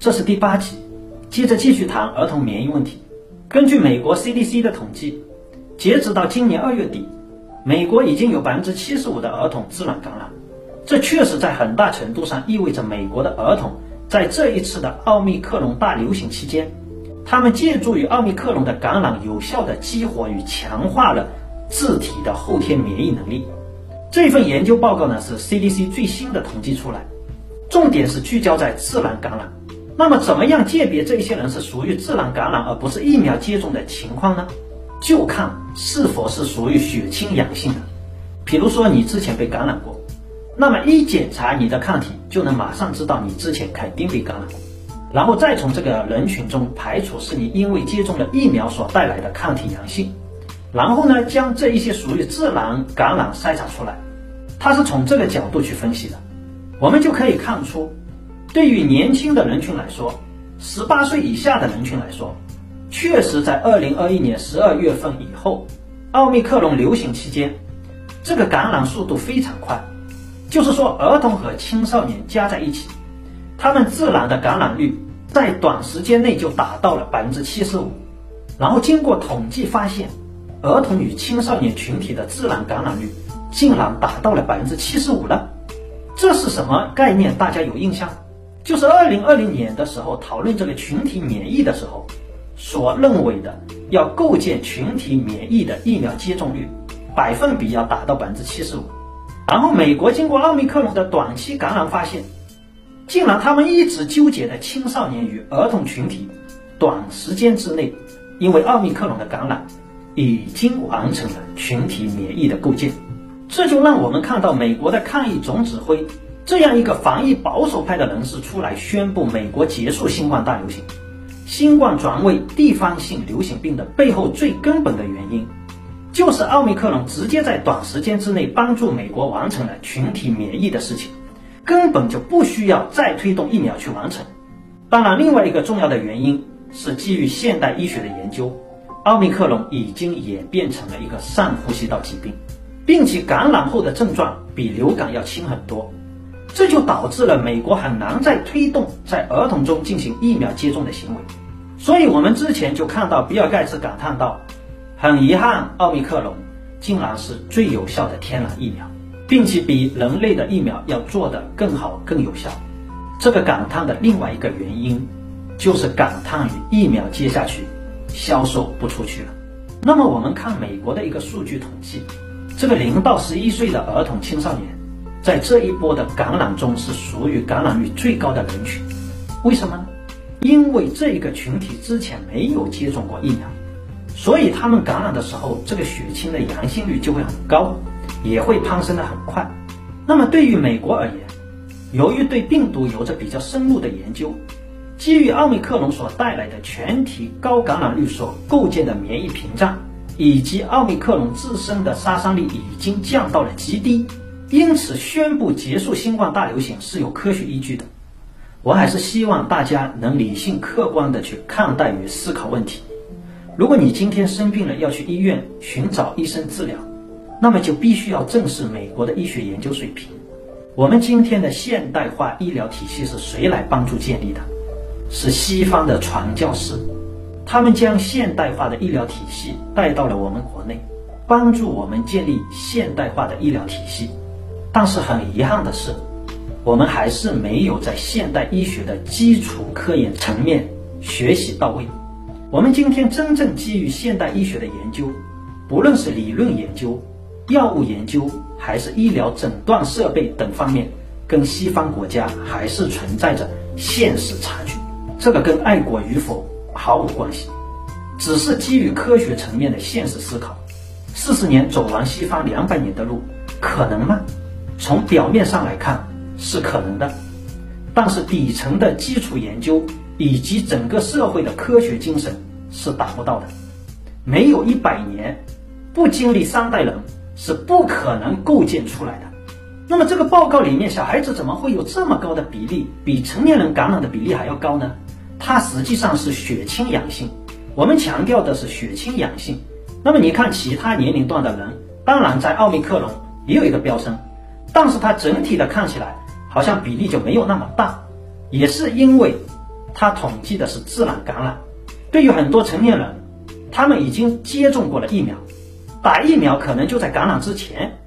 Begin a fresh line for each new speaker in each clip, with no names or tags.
这是第八集，接着继续谈儿童免疫问题。根据美国 CDC 的统计，截止到今年二月底，美国已经有百分之七十五的儿童自然感染。这确实在很大程度上意味着美国的儿童在这一次的奥密克戎大流行期间，他们借助于奥密克戎的感染，有效的激活与强化了自体的后天免疫能力。这份研究报告呢是 CDC 最新的统计出来，重点是聚焦在自然感染。那么，怎么样鉴别这一些人是属于自然感染而不是疫苗接种的情况呢？就看是否是属于血清阳性的。比如说你之前被感染过，那么一检查你的抗体就能马上知道你之前肯定被感染过，然后再从这个人群中排除是你因为接种了疫苗所带来的抗体阳性。然后呢，将这一些属于自然感染筛查出来，它是从这个角度去分析的，我们就可以看出，对于年轻的人群来说，十八岁以下的人群来说，确实在二零二一年十二月份以后，奥密克戎流行期间，这个感染速度非常快，就是说儿童和青少年加在一起，他们自然的感染率在短时间内就达到了百分之七十五，然后经过统计发现。儿童与青少年群体的自然感染率竟然达到了百分之七十五了，这是什么概念？大家有印象？就是二零二零年的时候讨论这个群体免疫的时候，所认为的要构建群体免疫的疫苗接种率百分比要达到百分之七十五。然后美国经过奥密克戎的短期感染发现，竟然他们一直纠结的青少年与儿童群体，短时间之内因为奥密克戎的感染。已经完成了群体免疫的构建，这就让我们看到美国的抗疫总指挥这样一个防疫保守派的人士出来宣布，美国结束新冠大流行，新冠转为地方性流行病的背后最根本的原因，就是奥密克戎直接在短时间之内帮助美国完成了群体免疫的事情，根本就不需要再推动疫苗去完成。当然，另外一个重要的原因是基于现代医学的研究。奥密克戎已经演变成了一个上呼吸道疾病，并且感染后的症状比流感要轻很多，这就导致了美国很难再推动在儿童中进行疫苗接种的行为。所以，我们之前就看到比尔盖茨感叹道：“很遗憾，奥密克戎竟然是最有效的天然疫苗，并且比人类的疫苗要做得更好、更有效。”这个感叹的另外一个原因，就是感叹于疫苗接下去。销售不出去了。那么我们看美国的一个数据统计，这个零到十一岁的儿童青少年，在这一波的感染中是属于感染率最高的人群。为什么呢？因为这一个群体之前没有接种过疫苗，所以他们感染的时候，这个血清的阳性率就会很高，也会攀升的很快。那么对于美国而言，由于对病毒有着比较深入的研究。基于奥密克戎所带来的全体高感染率所构建的免疫屏障，以及奥密克戎自身的杀伤力已经降到了极低，因此宣布结束新冠大流行是有科学依据的。我还是希望大家能理性客观地去看待与思考问题。如果你今天生病了要去医院寻找医生治疗，那么就必须要正视美国的医学研究水平。我们今天的现代化医疗体系是谁来帮助建立的？是西方的传教士，他们将现代化的医疗体系带到了我们国内，帮助我们建立现代化的医疗体系。但是很遗憾的是，我们还是没有在现代医学的基础科研层面学习到位。我们今天真正基于现代医学的研究，不论是理论研究、药物研究，还是医疗诊断设备等方面，跟西方国家还是存在着现实差距。这个跟爱国与否毫无关系，只是基于科学层面的现实思考。四十年走完西方两百年的路，可能吗？从表面上来看是可能的，但是底层的基础研究以及整个社会的科学精神是达不到的。没有一百年，不经历三代人是不可能构建出来的。那么这个报告里面，小孩子怎么会有这么高的比例，比成年人感染的比例还要高呢？它实际上是血清阳性，我们强调的是血清阳性。那么你看其他年龄段的人，当然在奥密克戎也有一个飙升，但是它整体的看起来好像比例就没有那么大，也是因为它统计的是自然感染。对于很多成年人，他们已经接种过了疫苗，打疫苗可能就在感染之前。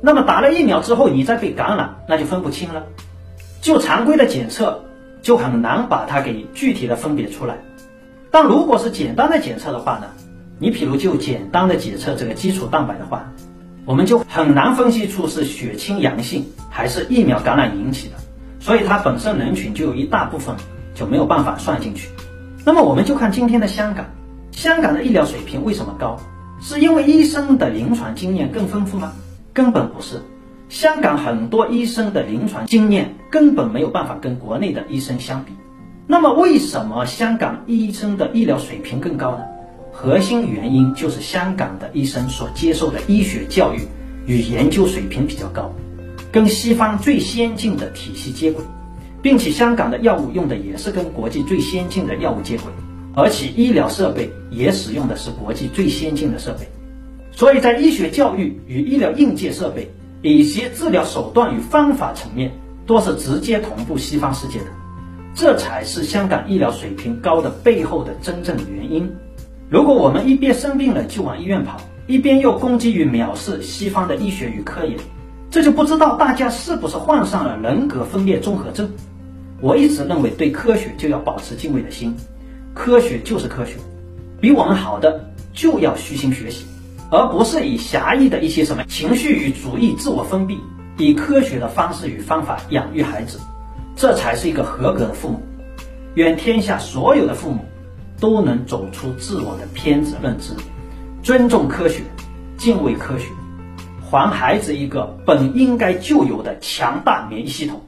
那么打了疫苗之后，你再被感染，那就分不清了。就常规的检测，就很难把它给具体的分别出来。但如果是简单的检测的话呢？你譬如就简单的检测这个基础蛋白的话，我们就很难分析出是血清阳性还是疫苗感染引起的。所以它本身人群就有一大部分就没有办法算进去。那么我们就看今天的香港，香港的医疗水平为什么高？是因为医生的临床经验更丰富吗？根本不是。香港很多医生的临床经验根本没有办法跟国内的医生相比。那么为什么香港医生的医疗水平更高呢？核心原因就是香港的医生所接受的医学教育与研究水平比较高，跟西方最先进的体系接轨。并且香港的药物用的也是跟国际最先进的药物接轨，而且医疗设备也使用的是国际最先进的设备，所以在医学教育与医疗硬件设备以及治疗手段与方法层面，都是直接同步西方世界的，这才是香港医疗水平高的背后的真正原因。如果我们一边生病了就往医院跑，一边又攻击与藐视西方的医学与科研，这就不知道大家是不是患上了人格分裂综合症。我一直认为，对科学就要保持敬畏的心，科学就是科学，比我们好的就要虚心学习，而不是以狭义的一些什么情绪与主义自我封闭，以科学的方式与方法养育孩子，这才是一个合格的父母。愿天下所有的父母都能走出自我的偏执认知，尊重科学，敬畏科学，还孩子一个本应该就有的强大免疫系统。